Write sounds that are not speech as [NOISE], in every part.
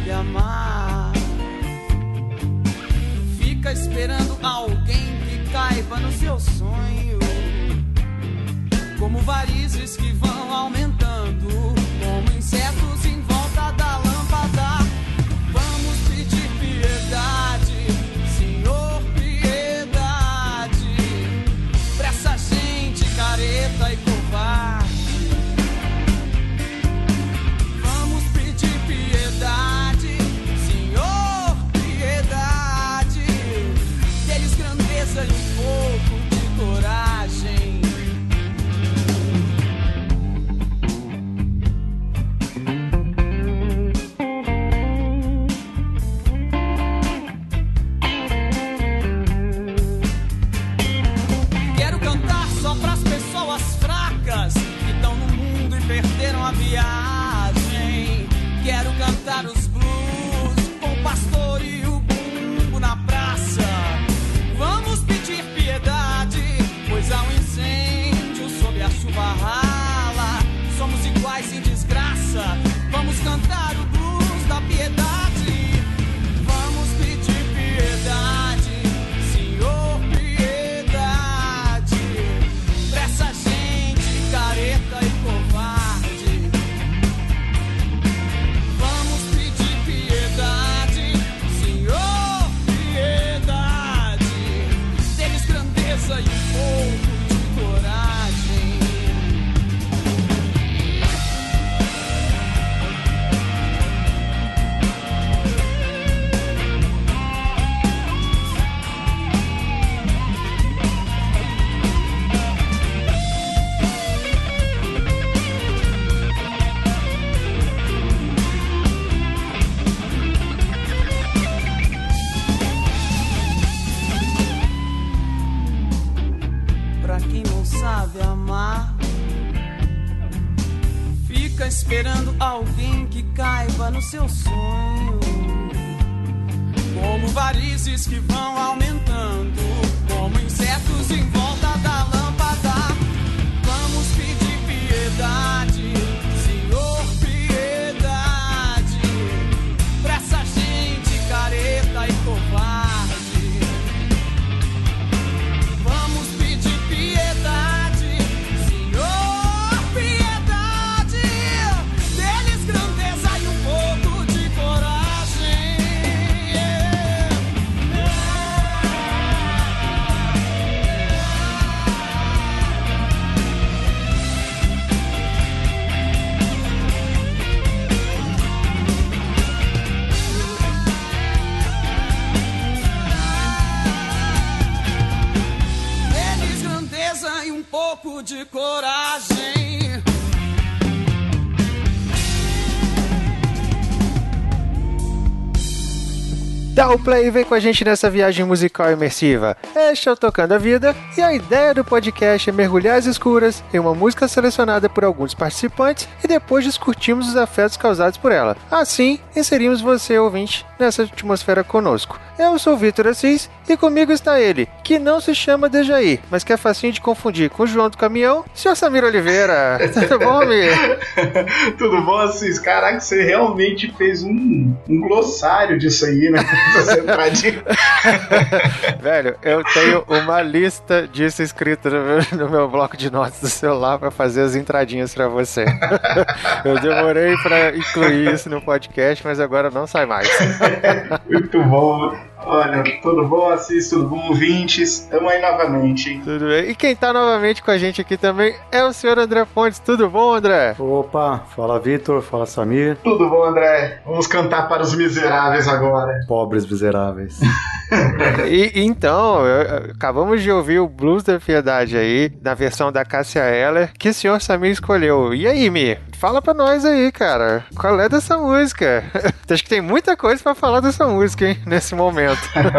sabe amar. Fica esperando alguém que caiba no seu sonho, como varizes que vão aumentando. viagem. Quero cantar os alguém que caiba no seu sonho. Como varizes que vão aumentando, como insetos em volta da pouco de coragem. Dá o play e vem com a gente nessa viagem musical imersiva. Este é o Tocando a Vida e a ideia do podcast é mergulhar às escuras em uma música selecionada por alguns participantes e depois discutirmos os afetos causados por ela. Assim, inserimos você, ouvinte, nessa atmosfera conosco. Eu sou o Vitor Assis e comigo está ele, que não se chama Dejaí, mas que é facinho de confundir com o João do Caminhão, senhor Samir Oliveira. [LAUGHS] Tudo bom, Mir? Tudo bom, Assis? Caraca, você realmente fez um, um glossário disso aí, né? Velho, eu tenho uma lista disso escrita no meu, no meu bloco de notas do celular para fazer as entradinhas para você. eu demorei para incluir isso no podcast, mas agora não sai mais. Muito bom. Olha, tudo bom, Assis? Tudo bom, ouvintes? Estamos aí novamente, hein? Tudo bem. E quem tá novamente com a gente aqui também é o senhor André Fontes. Tudo bom, André? Opa, fala Vitor, fala Samir. Tudo bom, André? Vamos cantar para os miseráveis agora. Pobres miseráveis. [LAUGHS] e então, acabamos de ouvir o Blues da Piedade aí, na versão da Cássia Eller, que o senhor Samir escolheu. E aí, Mi? Fala pra nós aí, cara. Qual é dessa música? [LAUGHS] Acho que tem muita coisa para falar dessa música, hein, nesse momento.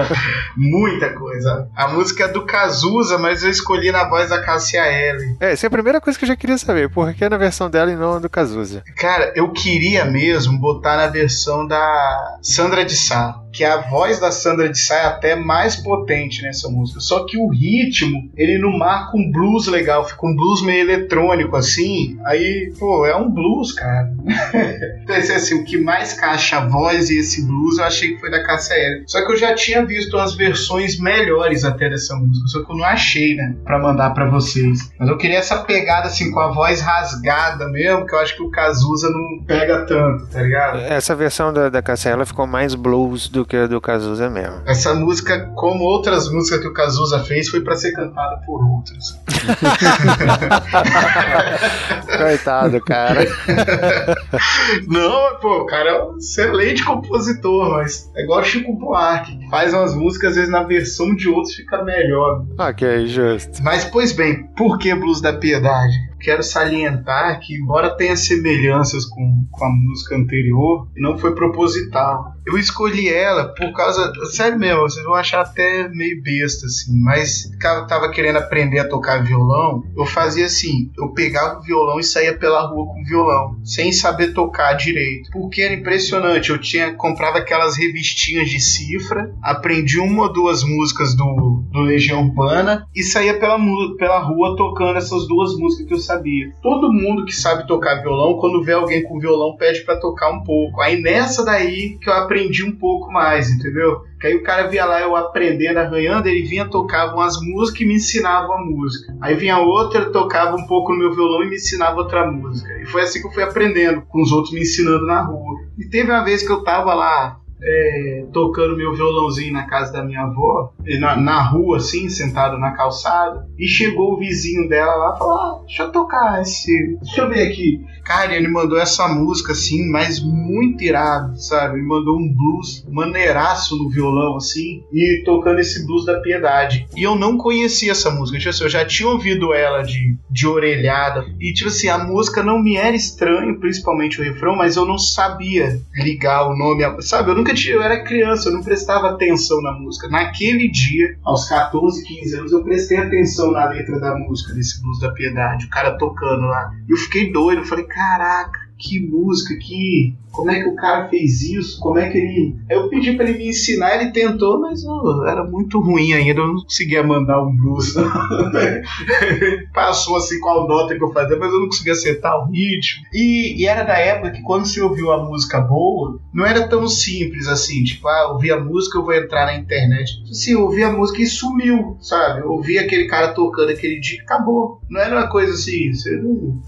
[LAUGHS] muita coisa. A música é do Cazuza, mas eu escolhi na voz da Cássia L. É, essa é a primeira coisa que eu já queria saber. Por que na versão dela e não do Cazuza? Cara, eu queria mesmo botar na versão da Sandra de Sá que a voz da Sandra de Sá é até mais potente nessa música. Só que o ritmo, ele não marca um blues legal, fica um blues meio eletrônico assim. Aí, pô, é um blues, cara. [LAUGHS] então, assim, o que mais caixa a voz e esse blues, eu achei que foi da Eller. Só que eu já tinha visto as versões melhores até dessa música, só que eu não achei, né, pra mandar para vocês. Mas eu queria essa pegada assim com a voz rasgada mesmo, que eu acho que o Cazuza não pega tanto, tá ligado? Essa versão da, da Eller ficou mais blues do do que a do Cazuza mesmo. Essa música, como outras músicas que o Cazuza fez, foi para ser cantada por outros. [LAUGHS] Coitado, cara. [LAUGHS] Não, pô, o cara é um excelente compositor, mas é igual Chico Buarque, faz umas músicas, às vezes na versão de outros fica melhor. Ok, justo. Mas, pois bem, por que Blues da Piedade? Quero salientar que, embora tenha semelhanças com, com a música anterior, não foi proposital. Eu escolhi ela por causa. Sério mesmo, vocês vão achar até meio besta, assim, mas eu tava querendo aprender a tocar violão, eu fazia assim: eu pegava o violão e saía pela rua com o violão, sem saber tocar direito. Porque era impressionante, eu tinha comprava aquelas revistinhas de cifra, aprendi uma ou duas músicas do, do Legião Urbana e saía pela, pela rua tocando essas duas músicas que eu sabia. Todo mundo que sabe tocar violão, quando vê alguém com violão, pede para tocar um pouco. Aí nessa daí que eu aprendi um pouco mais, entendeu? Que aí o cara via lá eu aprendendo, arranhando, ele vinha, tocava umas músicas e me ensinava a música. Aí vinha outra, tocava um pouco no meu violão e me ensinava outra música. E foi assim que eu fui aprendendo, com os outros me ensinando na rua. E teve uma vez que eu tava lá é, tocando meu violãozinho na casa da minha avó, na, na, rua, assim, sentado na calçada, e chegou o vizinho dela lá e falou: ah, deixa eu tocar esse. Deixa eu ver aqui. Cara, ele mandou essa música assim, mas muito irado, sabe? Ele mandou um blues maneiraço no violão, assim, e tocando esse blues da piedade. E eu não conhecia essa música, tipo assim, eu já tinha ouvido ela de, de orelhada. E, tipo assim, a música não me era estranho, principalmente o refrão, mas eu não sabia ligar o nome, sabe? Eu nunca tinha, eu era criança, eu não prestava atenção na música. Naquele dia, aos 14, 15 anos, eu prestei atenção na letra da música, desse blues da piedade, o cara tocando lá. E eu fiquei doido, eu falei, caraca, que música, que como é que o cara fez isso, como é que ele. Eu pedi para ele me ensinar, ele tentou, mas oh, era muito ruim ainda, eu não conseguia mandar um blues. [LAUGHS] Passou assim qual nota que eu fazia, mas eu não conseguia acertar o ritmo. E, e, era da época que quando você ouviu a música boa, não era tão simples assim, tipo, ah, ouvi a música, eu vou entrar na internet. Assim, eu ouvi a música e sumiu, sabe? Eu ouvi aquele cara tocando aquele dia acabou. Não era uma coisa assim, você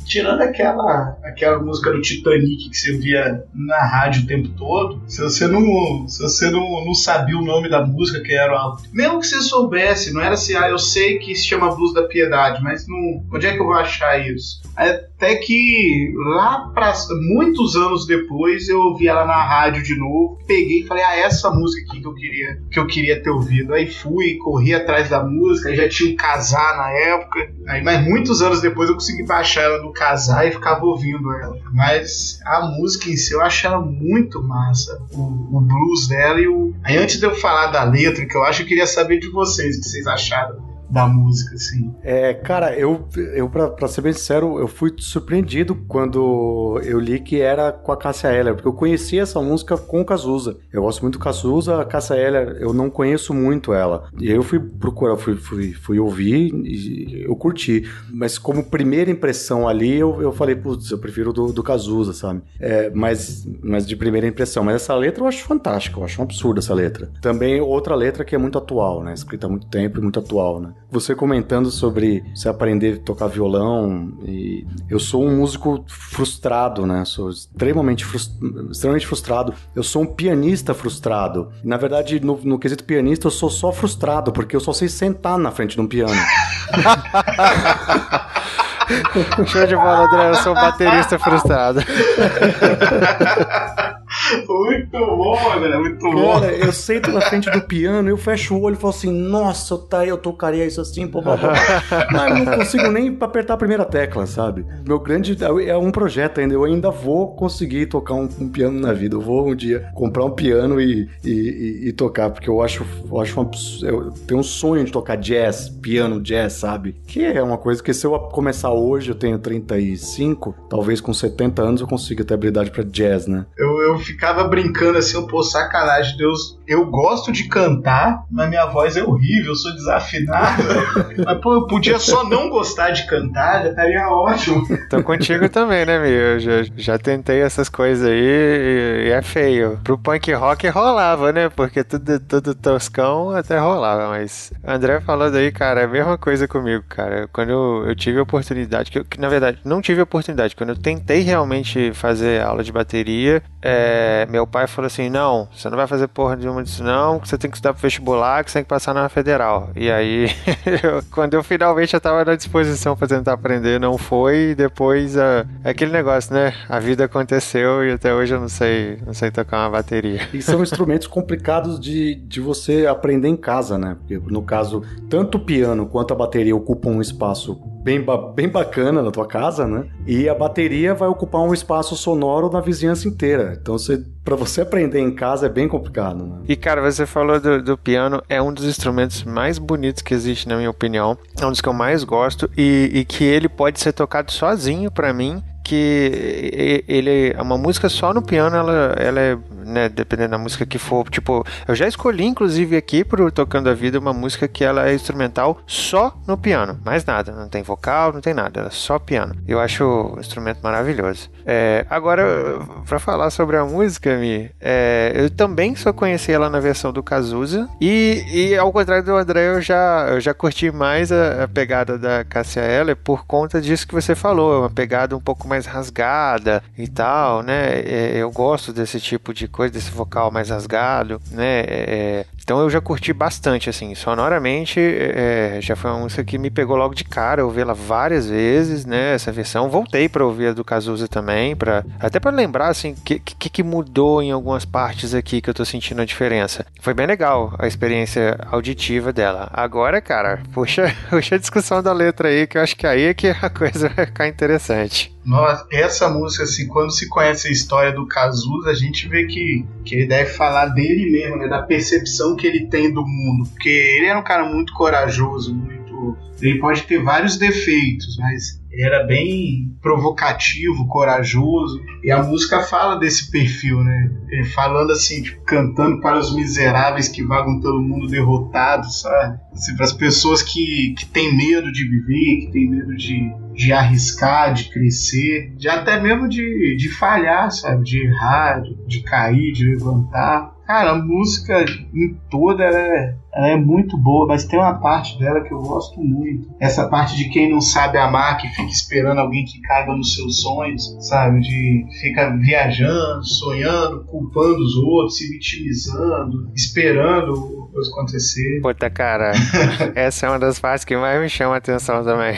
tirando aquela, aquela música do Titanic que você via na rádio o tempo todo, se você não, se você não, não sabia o nome da música que era, mesmo que você soubesse, não era assim, ah, eu sei que se chama Blues da Piedade, mas não, onde é que eu vou achar isso? Aí Até que lá para muitos anos depois eu ouvi ela na rádio de novo, peguei e falei: "Ah, essa música aqui que eu queria que eu queria ter ouvido". Aí fui, corri atrás da música, já tinha um casar na época. Aí mas muitos anos depois eu consegui baixar ela no casar e ficava ouvindo ela. Mas a música em si eu acho ela muito massa. O, o blues dela e o Aí antes de eu falar da letra, que eu acho, eu queria saber de vocês o que vocês acharam da música, assim. É, cara, eu, eu pra, pra ser bem sincero, eu fui surpreendido quando eu li que era com a Cássia Eller, porque eu conheci essa música com o Cazuza. Eu gosto muito do Cazuza, a Cássia Eller, eu não conheço muito ela. E aí eu fui procurar, fui, fui, fui ouvir e eu curti. Mas como primeira impressão ali, eu, eu falei, putz, eu prefiro do, do Cazuza, sabe? É, mas, mas de primeira impressão. Mas essa letra eu acho fantástica, eu acho um absurdo essa letra. Também outra letra que é muito atual, né? Escrita há muito tempo e muito atual, né? Você comentando sobre você aprender a tocar violão e eu sou um músico frustrado, né? Sou extremamente, frust... extremamente frustrado. Eu sou um pianista frustrado. Na verdade, no, no quesito pianista, eu sou só frustrado porque eu só sei sentar na frente de um piano. [LAUGHS] [LAUGHS] Show de bola, André. Eu sou um baterista frustrado. muito bom, André, muito bom. Cara, eu sento na frente do piano, eu fecho o olho e falo assim, nossa, tá, eu tocaria isso assim, pô, pô, pô. Mas não consigo nem apertar a primeira tecla, sabe? Meu grande. É um projeto ainda, eu ainda vou conseguir tocar um, um piano na vida. Eu vou um dia comprar um piano e, e, e, e tocar, porque eu acho, eu acho uma, eu tenho um sonho de tocar jazz, piano, jazz, sabe? Que é uma coisa que se eu começar hoje, eu tenho 35, talvez com 70 anos eu consiga ter habilidade para jazz, né? Eu, eu ficava brincando assim, pô, sacanagem, Deus. Eu gosto de cantar, mas minha voz é horrível, eu sou desafinado. [LAUGHS] mas, pô, eu podia só não gostar de cantar, já estaria ótimo. Tô contigo também, né, meu? Eu já, já tentei essas coisas aí e, e é feio. Pro punk rock rolava, né? Porque tudo, tudo toscão até rolava, mas. André falando aí, cara, é a mesma coisa comigo, cara. Quando eu, eu tive a oportunidade, que, eu, que na verdade não tive a oportunidade, quando eu tentei realmente fazer aula de bateria, é, meu pai falou assim: não, você não vai fazer porra nenhuma disso, não, que você tem que estudar pro vestibular, que você tem que passar na federal. E aí, [LAUGHS] eu, quando eu finalmente já tava na disposição pra tentar aprender, não foi, e depois é aquele negócio, né? A vida aconteceu e até hoje eu não sei, não sei tocar uma bateria. E são [LAUGHS] instrumentos complicados de, de você aprender em casa, né? Porque no caso, tanto o piano quanto a bateria ocupam um espaço bem, bem bacana na tua casa, né? E a bateria vai ocupar um espaço sonoro na vizinhança inteira. Então, você, para você aprender em casa é bem complicado, né? E, cara, você falou do, do, piano, é um dos instrumentos mais bonitos que existe, na minha opinião. É um dos que eu mais gosto e, e que ele pode ser tocado sozinho, para mim que ele é uma música só no piano, ela, ela é, né, dependendo da música que for, tipo, eu já escolhi inclusive aqui pro Tocando a Vida uma música que ela é instrumental só no piano, mais nada, não tem vocal, não tem nada, ela é só piano. Eu acho o instrumento maravilhoso. É, agora, para falar sobre a música, Mi, é, eu também só conheci ela na versão do Cazuza e, e ao contrário do André, eu já, eu já curti mais a, a pegada da Cassia Eller por conta disso que você falou, uma pegada um pouco mais mais rasgada e tal, né? É, eu gosto desse tipo de coisa, desse vocal mais rasgado, né? É, então eu já curti bastante, assim, sonoramente, é, já foi uma música que me pegou logo de cara, eu ouvi ela várias vezes, né? Essa versão, voltei para ouvir a do Cazuza também, para até para lembrar, assim, que, que, que mudou em algumas partes aqui que eu tô sentindo a diferença. Foi bem legal a experiência auditiva dela. Agora, cara, puxa, [LAUGHS] puxa a discussão da letra aí, que eu acho que aí é que a coisa vai ficar interessante. Nossa, essa música, assim, quando se conhece a história do Cazuza, a gente vê que, que ele deve falar dele mesmo, né? Da percepção que ele tem do mundo. Porque ele era um cara muito corajoso, muito. Ele pode ter vários defeitos, mas ele era bem provocativo, corajoso. E a música fala desse perfil, né? Ele falando assim, tipo, cantando para os miseráveis que vagam pelo mundo derrotados, sabe? Assim, para as pessoas que, que têm medo de viver, que têm medo de, de arriscar, de crescer, de até mesmo de, de falhar, sabe? De errar, de, de cair, de levantar. Cara, a música em toda ela é, ela é muito boa, mas tem uma parte dela que eu gosto muito. Essa parte de quem não sabe amar, que fica esperando alguém que caiba nos seus sonhos, sabe? De fica viajando, sonhando, culpando os outros, se vitimizando, esperando depois acontecer. Puta, cara, [LAUGHS] essa é uma das partes que mais me chama a atenção também.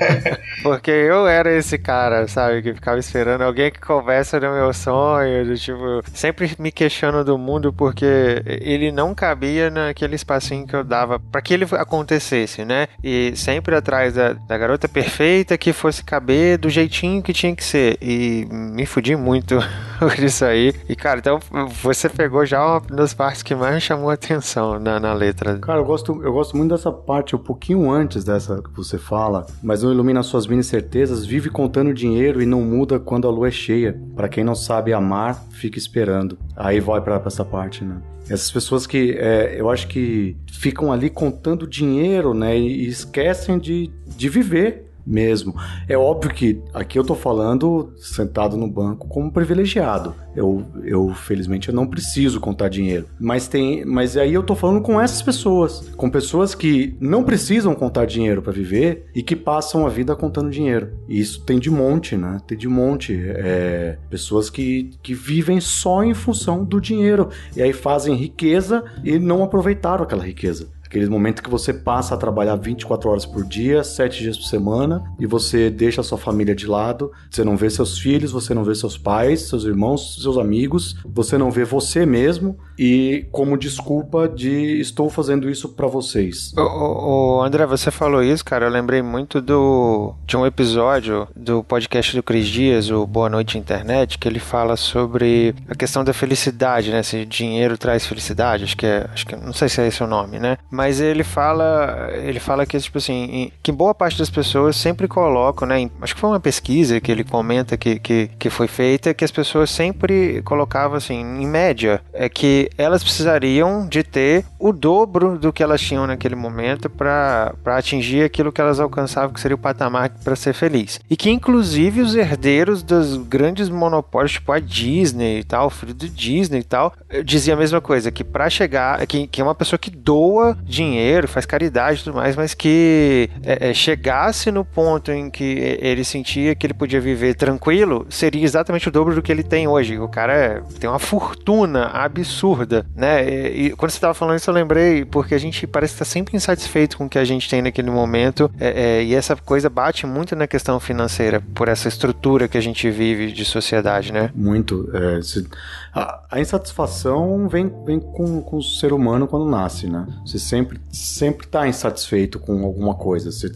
[LAUGHS] Porque eu era esse cara, sabe, que ficava esperando alguém que conversa no meu sonho, tipo, sempre me questionando do mundo porque ele não cabia naquele espacinho que eu dava para que ele acontecesse, né? E sempre atrás da, da garota perfeita que fosse caber do jeitinho que tinha que ser. E me fudi muito [LAUGHS] [LAUGHS] isso aí. E, cara, então você pegou já uma das partes que mais me chamou a atenção na, na letra. Cara, eu gosto, eu gosto muito dessa parte, um pouquinho antes dessa que você fala, mas não ilumina suas mini certezas, vive contando dinheiro e não muda quando a lua é cheia. Para quem não sabe amar, fica esperando. Aí vai para essa parte, né? Essas pessoas que é, eu acho que ficam ali contando dinheiro, né? E esquecem de, de viver mesmo. É óbvio que aqui eu tô falando sentado no banco como privilegiado. Eu, eu felizmente eu não preciso contar dinheiro. Mas tem, mas aí eu tô falando com essas pessoas, com pessoas que não precisam contar dinheiro para viver e que passam a vida contando dinheiro. E isso tem de monte, né? Tem de monte. É, pessoas que, que vivem só em função do dinheiro e aí fazem riqueza e não aproveitaram aquela riqueza. Aquele momento que você passa a trabalhar 24 horas por dia, 7 dias por semana, e você deixa a sua família de lado, você não vê seus filhos, você não vê seus pais, seus irmãos, seus amigos, você não vê você mesmo, e como desculpa de estou fazendo isso para vocês. O, o, André, você falou isso, cara, eu lembrei muito do de um episódio do podcast do Cris Dias, o Boa Noite Internet, que ele fala sobre a questão da felicidade, né? Se dinheiro traz felicidade, acho que é, acho que não sei se é esse o nome, né? Mas ele fala, ele fala que tipo assim, que boa parte das pessoas sempre colocam, né? Acho que foi uma pesquisa que ele comenta que, que, que foi feita que as pessoas sempre colocavam assim, em média, é que elas precisariam de ter o dobro do que elas tinham naquele momento para atingir aquilo que elas alcançavam, que seria o patamar para ser feliz. E que inclusive os herdeiros dos grandes monopólios, tipo a Disney e tal, o filho do Disney e tal, dizia a mesma coisa, que para chegar, que, que é uma pessoa que doa dinheiro, faz caridade e tudo mais, mas que é, é, chegasse no ponto em que ele sentia que ele podia viver tranquilo, seria exatamente o dobro do que ele tem hoje. O cara tem uma fortuna absurda, né? E, e quando você estava falando isso, eu lembrei, porque a gente parece estar sempre insatisfeito com o que a gente tem naquele momento, é, é, e essa coisa bate muito na questão financeira, por essa estrutura que a gente vive de sociedade, né? Muito. É, se, a, a, insatisfação vem, vem com, com o ser humano quando nasce, né? Você sempre sempre está insatisfeito com alguma coisa. Você,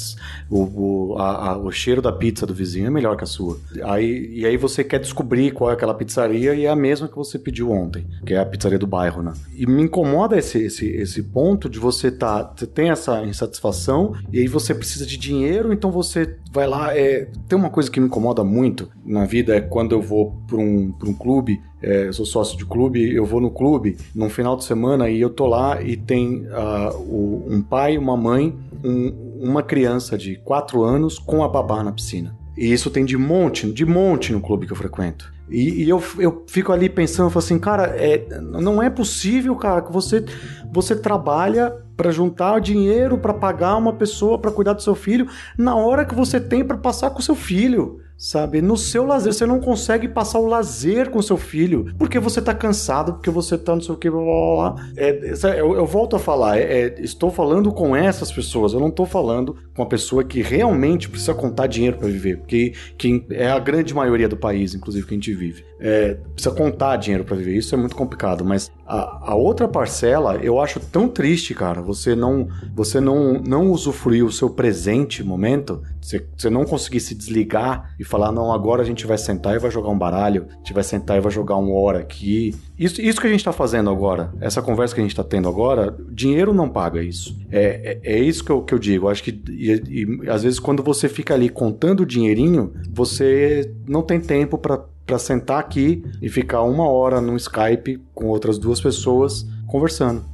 o, o, a, a, o cheiro da pizza do vizinho é melhor que a sua. Aí, e aí você quer descobrir qual é aquela pizzaria e é a mesma que você pediu ontem, que é a pizzaria do bairro, né? E me incomoda esse, esse, esse ponto de você tá, você tem essa insatisfação e aí você precisa de dinheiro, então você vai lá. É, tem uma coisa que me incomoda muito na vida é quando eu vou para um, um clube é, sou sócio de clube, eu vou no clube num final de semana e eu tô lá e tem uh, o, um pai, uma mãe, um, uma criança de 4 anos com a babá na piscina. E isso tem de monte, de monte no clube que eu frequento. E, e eu, eu fico ali pensando, eu falo assim, cara, é, não é possível, cara, que você, você trabalha para juntar dinheiro para pagar uma pessoa para cuidar do seu filho na hora que você tem para passar com seu filho sabe? No seu lazer, você não consegue passar o lazer com seu filho, porque você tá cansado, porque você tá não sei o que, blá blá blá. É, eu, eu, volto a falar, é, é, estou falando com essas pessoas, eu não estou falando com a pessoa que realmente precisa contar dinheiro para viver, porque que é a grande maioria do país, inclusive, que a gente vive. É, precisa contar dinheiro para viver, isso é muito complicado, mas a, a, outra parcela eu acho tão triste, cara, você não, você não, não usufruir o seu presente momento, você, você não conseguir se desligar e falar, não, agora a gente vai sentar e vai jogar um baralho, a gente vai sentar e vai jogar um hora aqui. Isso, isso que a gente está fazendo agora, essa conversa que a gente está tendo agora, dinheiro não paga isso. É, é, é isso que eu, que eu digo. Eu acho que e, e, às vezes quando você fica ali contando o dinheirinho, você não tem tempo para para sentar aqui e ficar uma hora no Skype com outras duas pessoas conversando.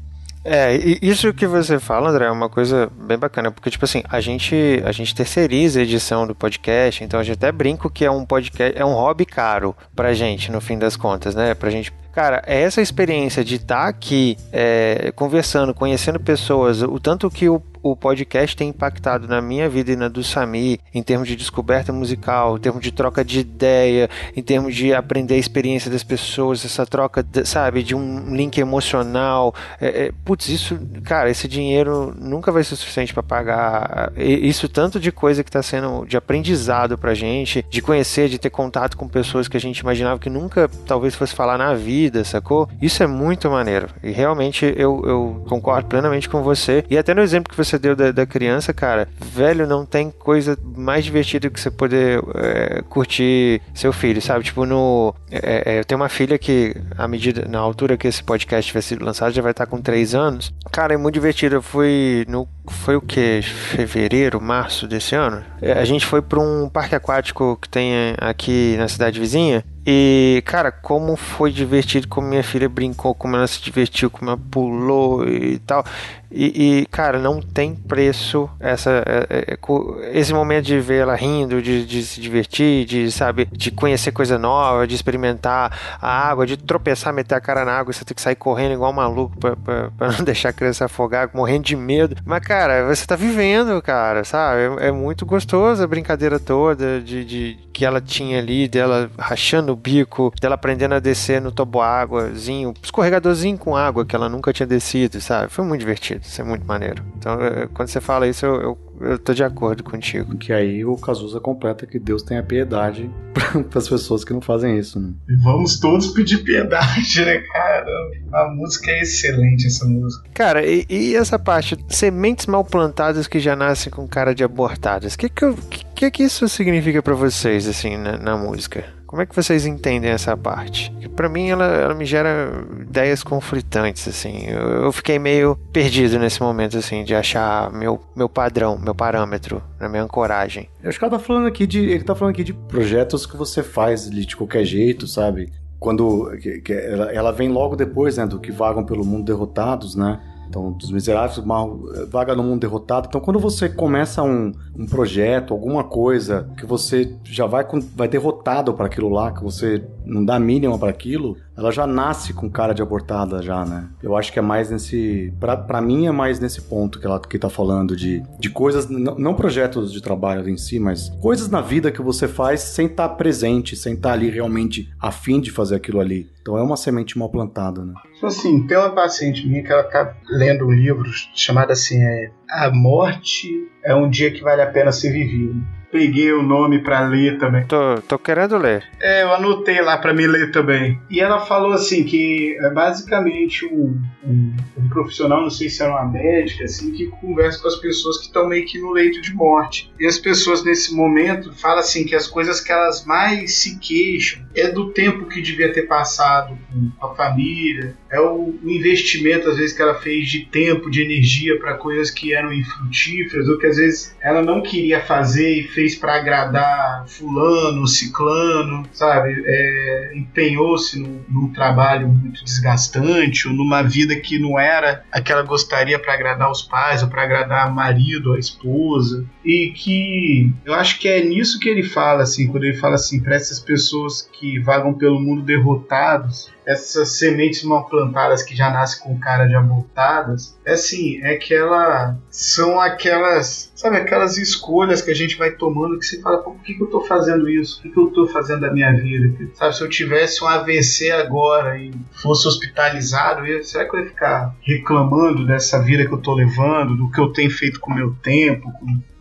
É, isso que você fala, André, é uma coisa bem bacana, porque, tipo assim, a gente, a gente terceiriza a edição do podcast, então a gente até brinca que é um podcast, é um hobby caro pra gente, no fim das contas, né? Pra gente Cara, essa experiência de estar tá aqui é, conversando, conhecendo pessoas, o tanto que o, o podcast tem impactado na minha vida e na do Sami, em termos de descoberta musical, em termos de troca de ideia, em termos de aprender a experiência das pessoas, essa troca, sabe, de um link emocional. É, é, putz, isso, cara, esse dinheiro nunca vai ser suficiente para pagar isso tanto de coisa que está sendo de aprendizado pra gente, de conhecer, de ter contato com pessoas que a gente imaginava que nunca talvez fosse falar na vida, sacou? Isso é muito maneiro. E realmente eu, eu concordo plenamente com você. E até no exemplo que você deu da, da criança, cara, velho, não tem coisa mais divertida que você poder é, curtir seu filho, sabe? Tipo, no. É, é, eu tenho uma filha que, à medida, na altura que esse podcast tiver sido lançado, já vai estar com 3 anos. Cara, é muito divertido. Eu fui no. Foi o que? Fevereiro, março desse ano? A gente foi para um parque aquático que tem aqui na cidade vizinha. E, cara, como foi divertido, como minha filha brincou, como ela se divertiu, como ela pulou e tal. E, e, cara, não tem preço essa, é, é, é esse momento de ver ela rindo, de, de, se divertir, de, sabe, de conhecer coisa nova, de experimentar a água, de tropeçar, meter a cara na água e você tem que sair correndo igual um maluco pra, pra, pra, [LAUGHS] não deixar a criança afogar, morrendo de medo. Mas, cara, você tá vivendo, cara, sabe? É, é muito gostoso a brincadeira toda de, de, que ela tinha ali, dela rachando o bico, dela aprendendo a descer no toboáguazinho, escorregadorzinho com água que ela nunca tinha descido, sabe? Foi muito divertido. Isso é muito maneiro. Então, é, quando você fala isso, eu, eu, eu tô de acordo contigo. Que aí o Cazuza completa que Deus tenha piedade [LAUGHS] para as pessoas que não fazem isso, né? Vamos todos pedir piedade, né, cara? A música é excelente, essa música. Cara, e, e essa parte, sementes mal plantadas que já nascem com cara de abortadas, o que que, que que isso significa para vocês, assim, na, na música? Como é que vocês entendem essa parte? Para mim, ela, ela, me gera ideias conflitantes, assim. Eu, eu, fiquei meio perdido nesse momento, assim, de achar meu, meu padrão, meu parâmetro, na minha ancoragem. Eu acho que ela tá falando aqui de. Ele tá falando aqui de projetos que você faz de, de qualquer jeito, sabe? Quando que, que ela, ela, vem logo depois, né, do que vagam pelo mundo derrotados, né? Então, dos miseráveis, mal, vaga no mundo derrotado. Então, quando você começa um, um projeto, alguma coisa que você já vai, vai derrotado para aquilo lá, que você não dá mínima para aquilo, ela já nasce com cara de abortada já, né? Eu acho que é mais nesse, para mim é mais nesse ponto que ela que tá falando de, de coisas, não projetos de trabalho em si, mas coisas na vida que você faz sem estar tá presente, sem estar tá ali realmente afim de fazer aquilo ali. Então é uma semente mal plantada, né? Assim, tem uma paciente minha que ela tá lendo um livro chamado assim, é A Morte é um dia que vale a pena ser vivido peguei o nome para ler também. Tô, tô querendo ler. É, eu anotei lá para me ler também. E ela falou assim que é basicamente um, um, um, profissional, não sei se era uma médica, assim, que conversa com as pessoas que estão meio que no leito de morte. E as pessoas nesse momento falam assim que as coisas que elas mais se queixam é do tempo que devia ter passado com a família, é o investimento às vezes que ela fez de tempo, de energia para coisas que eram infrutíferas ou que às vezes ela não queria fazer e fez fez para agradar fulano, ciclano, sabe? É, Empenhou-se num, num, trabalho muito desgastante ou numa vida que não era a que ela gostaria para agradar os pais ou para agradar o marido, a esposa. E que eu acho que é nisso que ele fala, assim, quando ele fala assim, para essas pessoas que vagam pelo mundo derrotados, essas sementes mal plantadas que já nascem com cara de abortadas, é assim, é que ela são aquelas, sabe, aquelas escolhas que a gente vai tomando que você fala, por que, que eu tô fazendo isso? O que, que eu tô fazendo da minha vida? Sabe, se eu tivesse um AVC agora e fosse hospitalizado, eu, será que eu ia ficar reclamando dessa vida que eu tô levando, do que eu tenho feito com o meu tempo?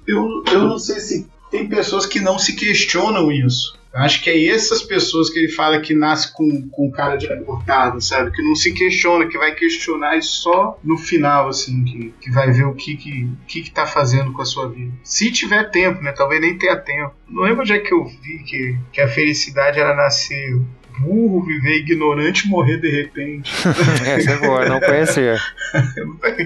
Eu, eu não sei se tem pessoas que não se questionam isso. Eu acho que é essas pessoas que ele fala que nasce com, com cara de abortado, sabe? Que não se questiona, que vai questionar e só no final, assim, que, que vai ver o que que, que que tá fazendo com a sua vida. Se tiver tempo, né? Talvez nem tenha tempo. Não lembro onde é que eu vi que, que a felicidade era nascer burro, viver ignorante e morrer de repente. Essa [LAUGHS] é boa, não conhecia.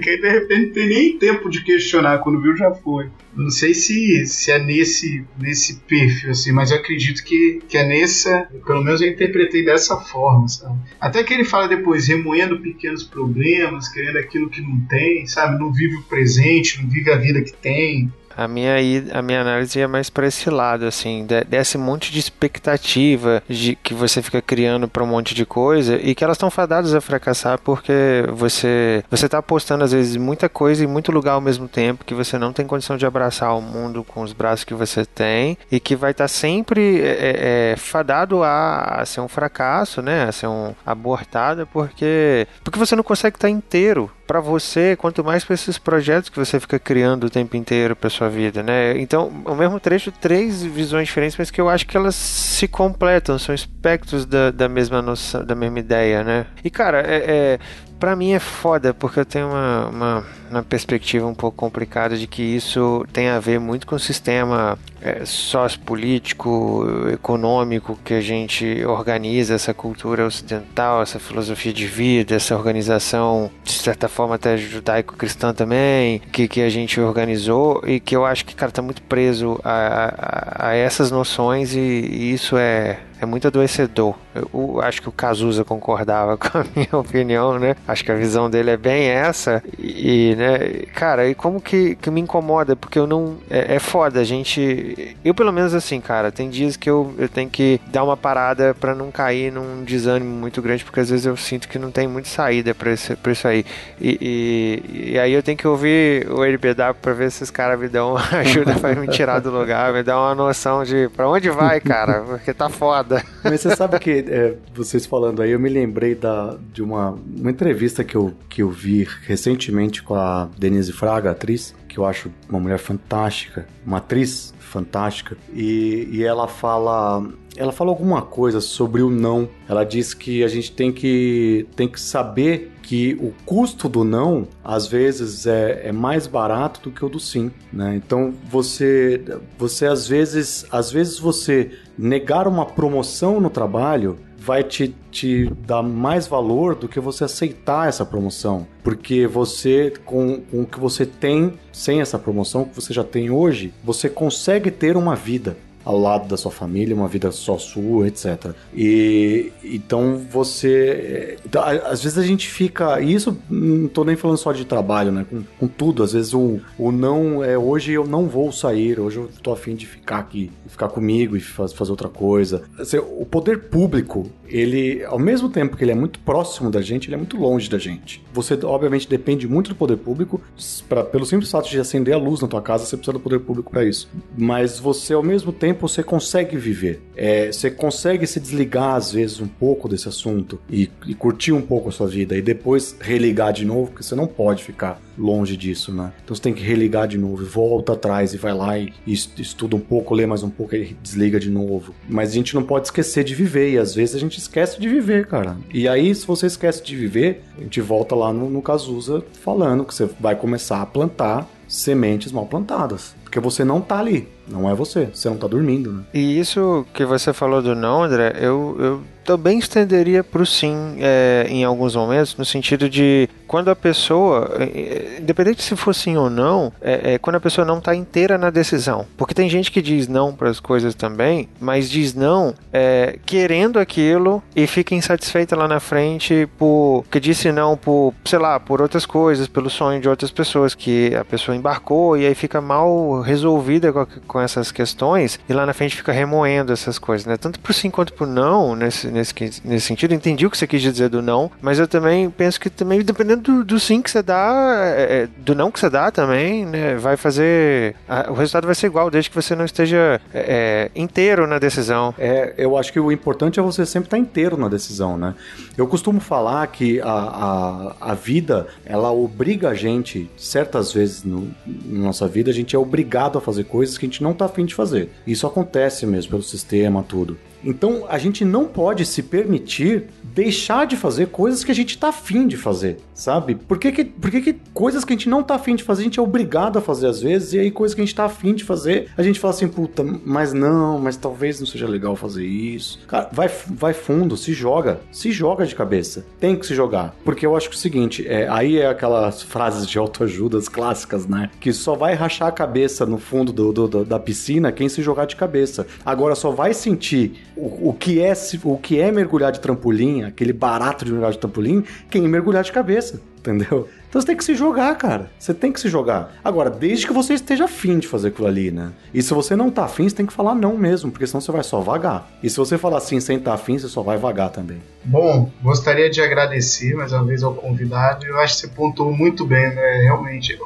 que aí de repente não tem nem tempo de questionar, quando viu já foi. Não sei se, se é nesse, nesse perfil, assim, mas eu acredito que, que é nessa. Pelo menos eu interpretei dessa forma, sabe? Até que ele fala depois, remoendo pequenos problemas, querendo aquilo que não tem, sabe? Não vive o presente, não vive a vida que tem. A minha, a minha análise é mais para esse lado, assim, desse monte de expectativa de que você fica criando para um monte de coisa e que elas estão fadadas a fracassar porque você você tá apostando às vezes muita coisa em muito lugar ao mesmo tempo que você não tem condição de abraçar o mundo com os braços que você tem e que vai estar tá sempre é, é, é, fadado a, a, ser um fracasso, né, a ser um abortado porque porque você não consegue estar tá inteiro para você, quanto mais para esses projetos que você fica criando o tempo inteiro para sua vida, né? Então, o mesmo trecho, três visões diferentes, mas que eu acho que elas se completam, são espectros da, da mesma noção, da mesma ideia, né? E cara, é, é para mim é foda, porque eu tenho uma, uma, uma, perspectiva um pouco complicada de que isso tem a ver muito com o sistema é, sociopolítico, econômico que a gente organiza, essa cultura ocidental, essa filosofia de vida, essa organização, de certa forma até judaico-cristã também, que, que a gente organizou e que eu acho que, cara, tá muito preso a, a, a essas noções e, e isso é, é muito adoecedor. Eu, acho que o Cazuza concordava [LAUGHS] com a minha opinião, né? Acho que a visão dele é bem essa. E, né, cara, e como que, que me incomoda? Porque eu não. É, é foda, a gente. Eu, pelo menos, assim, cara, tem dias que eu, eu tenho que dar uma parada para não cair num desânimo muito grande, porque às vezes eu sinto que não tem muita saída pra, esse, pra isso aí. E, e, e aí eu tenho que ouvir o LPW pra ver se os caras me dão [LAUGHS] ajuda pra me tirar do lugar, me dar uma noção de pra onde vai, cara, porque tá foda. Mas você sabe que é, vocês falando aí, eu me lembrei da, de uma, uma entrevista que eu, que eu vi recentemente com a Denise Fraga, atriz, que eu acho uma mulher fantástica, uma atriz fantástica, e, e ela fala ela fala alguma coisa sobre o não. Ela diz que a gente tem que, tem que saber que o custo do não às vezes é, é mais barato do que o do sim, né? Então você você às vezes às vezes você negar uma promoção no trabalho vai te, te dar mais valor do que você aceitar essa promoção. Porque você, com, com o que você tem sem essa promoção, que você já tem hoje, você consegue ter uma vida ao lado da sua família, uma vida só sua, etc. E então você. Então, às vezes a gente fica. E isso não tô nem falando só de trabalho, né? Com, com tudo. Às vezes o, o não é hoje eu não vou sair, hoje eu tô afim de ficar aqui, ficar comigo e faz, fazer outra coisa. Assim, o poder público, ele, ao mesmo tempo que ele é muito próximo da gente, ele é muito longe da gente. Você, obviamente, depende muito do poder público. Pra, pelo simples fato de acender a luz na tua casa, você precisa do poder público para isso. Mas você, ao mesmo tempo, você consegue viver. É, você consegue se desligar, às vezes, um pouco desse assunto e, e curtir um pouco a sua vida e depois religar de novo, porque você não pode ficar longe disso, né? Então você tem que religar de novo, volta atrás e vai lá e, estuda um pouco, lê mais um pouco e desliga de novo. Mas a gente não pode esquecer de viver e às vezes a gente esquece de viver, cara. E aí, se você esquece de viver, a gente volta lá no, no Cazuza falando que você vai começar a plantar sementes mal plantadas. Porque você não tá ali. Não é você. Você não tá dormindo, né? E isso que você falou do não, André, eu, eu também estenderia pro sim é, em alguns momentos, no sentido de quando a pessoa, é, é, independente se for sim ou não, é, é quando a pessoa não está inteira na decisão. Porque tem gente que diz não para as coisas também, mas diz não é, querendo aquilo e fica insatisfeita lá na frente por que disse não por, sei lá, por outras coisas, pelo sonho de outras pessoas que a pessoa embarcou e aí fica mal resolvida com, com essas questões e lá na frente fica remoendo essas coisas, né? Tanto pro sim quanto pro não, nesse, nesse, nesse sentido. Entendi o que você quis dizer do não, mas eu também penso que também, dependendo do, do sim que você dá, é, é do não que você dá também, né? Vai fazer. A, o resultado vai ser igual, desde que você não esteja é, é, inteiro na decisão. É, eu acho que o importante é você sempre estar inteiro na decisão, né? Eu costumo falar que a, a, a vida, ela obriga a gente, certas vezes no, na nossa vida, a gente é obrigado a fazer coisas que a gente não tá afim de fazer. Isso acontece mesmo pelo sistema, tudo. Então a gente não pode se permitir deixar de fazer coisas que a gente tá afim de fazer, sabe? Por que, que, por que, que coisas que a gente não tá afim de fazer, a gente é obrigado a fazer às vezes, e aí coisas que a gente tá afim de fazer, a gente fala assim, puta, mas não, mas talvez não seja legal fazer isso. Cara, vai, vai fundo, se joga, se joga de cabeça. Tem que se jogar. Porque eu acho que é o seguinte, é, aí é aquelas frases de autoajudas clássicas, né? Que só vai rachar a cabeça no fundo do, do, do, da piscina quem se jogar de cabeça. Agora só vai sentir o, o, que é, o que é mergulhar de trampolim, aquele barato de mergulhar de trampolim, quem mergulhar de cabeça entendeu? Então você tem que se jogar, cara. Você tem que se jogar. Agora, desde que você esteja afim de fazer aquilo ali, né? E se você não tá afim, você tem que falar não mesmo, porque senão você vai só vagar. E se você falar assim sem estar tá afim, você só vai vagar também. Bom, gostaria de agradecer mais uma vez ao convidado. Eu acho que você pontuou muito bem, né? Realmente,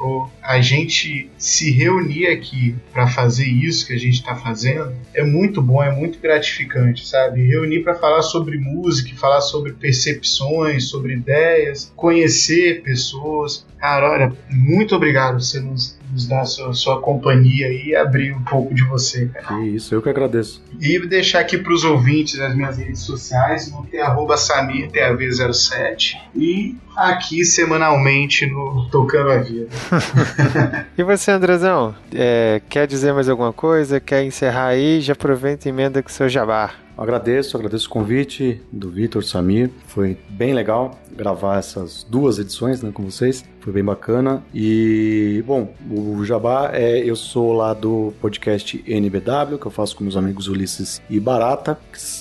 a gente se reunir aqui para fazer isso que a gente está fazendo é muito bom, é muito gratificante, sabe? Reunir para falar sobre música, falar sobre percepções, sobre ideias, conhecer pessoas. Cara, olha, muito obrigado por você nos nos dar a sua, sua companhia e abrir um pouco de você, cara. Que isso, eu que agradeço. E deixar aqui para os ouvintes as minhas redes sociais, no ter arroba SamirTAV07 e aqui semanalmente no Tocando a Vida. [LAUGHS] e você, Andrezão, é, quer dizer mais alguma coisa? Quer encerrar aí? Já aproveita e emenda com o seu jabá. Agradeço, agradeço o convite do Vitor Samir. Foi bem legal gravar essas duas edições né, com vocês. Foi bem bacana. E, bom, o Jabá é. Eu sou lá do podcast NBW, que eu faço com meus amigos Ulisses e Barata.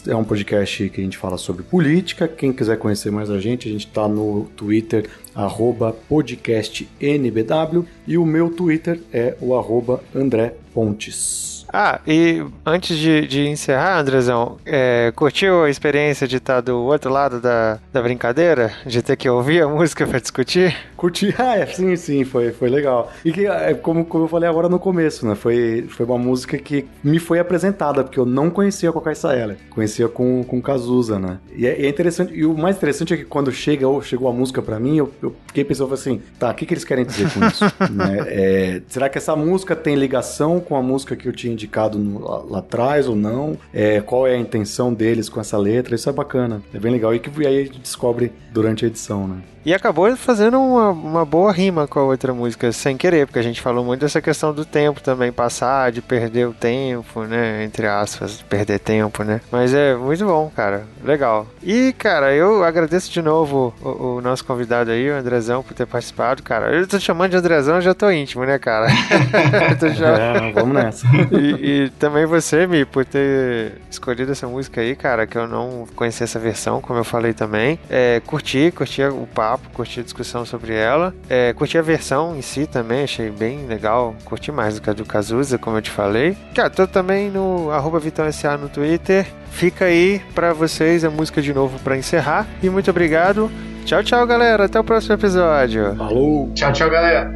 É um podcast que a gente fala sobre política. Quem quiser conhecer mais a gente, a gente está no Twitter, arroba podcastnbw. E o meu Twitter é o arroba André Pontes. Ah, e antes de, de encerrar, Andrezão, é, curtiu a experiência de estar do outro lado da, da brincadeira? De ter que ouvir a [LAUGHS] música para discutir? Curti, [LAUGHS] ah, é, sim, sim, foi, foi legal. E que, é, como, como eu falei agora no começo, né? Foi, foi uma música que me foi apresentada, porque eu não conhecia com a Eller, conhecia com, com Cazuza, né? E é, é, interessante, e o mais interessante é que quando chega, ou chegou a música para mim, eu, eu fiquei pensando assim, tá, o que, que eles querem dizer com isso? [LAUGHS] né? é, será que essa música tem ligação com a música que eu tinha indicado no, lá, lá, atrás ou não? É, qual é a intenção deles com essa letra? Isso é bacana, é bem legal. E que aí a gente descobre durante a edição, né? E acabou fazendo uma, uma boa rima com a outra música, sem querer, porque a gente falou muito dessa questão do tempo também, passar, de perder o tempo, né? Entre aspas, perder tempo, né? Mas é muito bom, cara. Legal. E, cara, eu agradeço de novo o, o nosso convidado aí, o Andrezão, por ter participado, cara. Eu tô chamando de Andrezão, eu já tô íntimo, né, cara? [LAUGHS] [LAUGHS] é, vamos nessa. E, e, também você, Mi, por ter escolhido essa música aí, cara, que eu não conhecia essa versão, como eu falei também. É, curti, curti o papo papo, curti a discussão sobre ela. É, curti a versão em si também, achei bem legal. Curti mais do que a do Cazuza, como eu te falei. Cara, tô também no arroba VitãoSA no Twitter. Fica aí para vocês a música de novo para encerrar. E muito obrigado. Tchau, tchau, galera. Até o próximo episódio. Falou. Tchau, tchau, galera.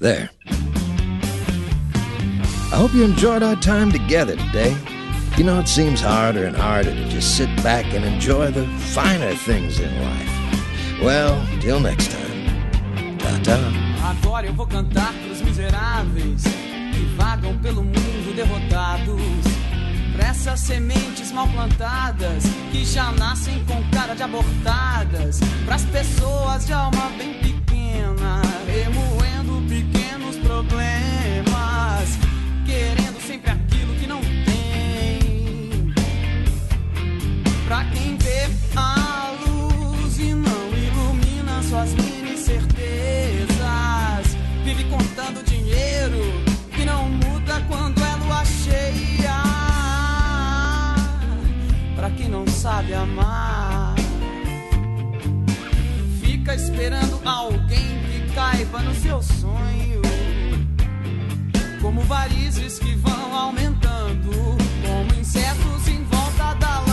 There. I hope you enjoyed our time together today. You know, it seems harder and harder to just sit back and enjoy the finer things in life. Well, till next time. Ta-ta. Agora eu vou cantar pros miseráveis que vagam pelo mundo derrotados. Pra essas sementes mal plantadas que já nascem com cara de abortadas. Pras pessoas de alma bem pequena, remoendo pequenos problemas, querendo pra quem vê a luz e não ilumina suas mini certezas. Vive contando dinheiro que não muda quando é lua cheia. Pra quem não sabe amar, fica esperando alguém que caiba no seu sonho. Como varizes que vão aumentando, como insetos em volta da lâmpada.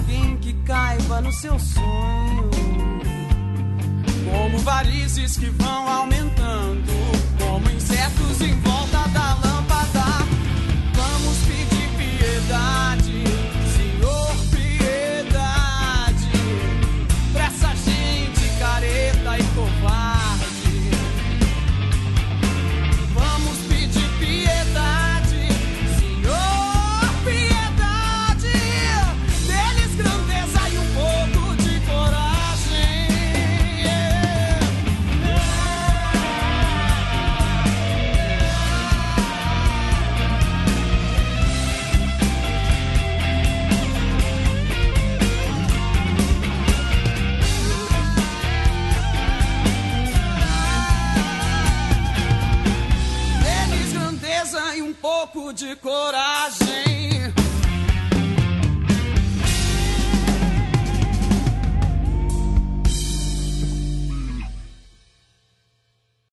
Alguém que caiba no seu sonho. Como varizes que vão aumentando, como insetos em coragem.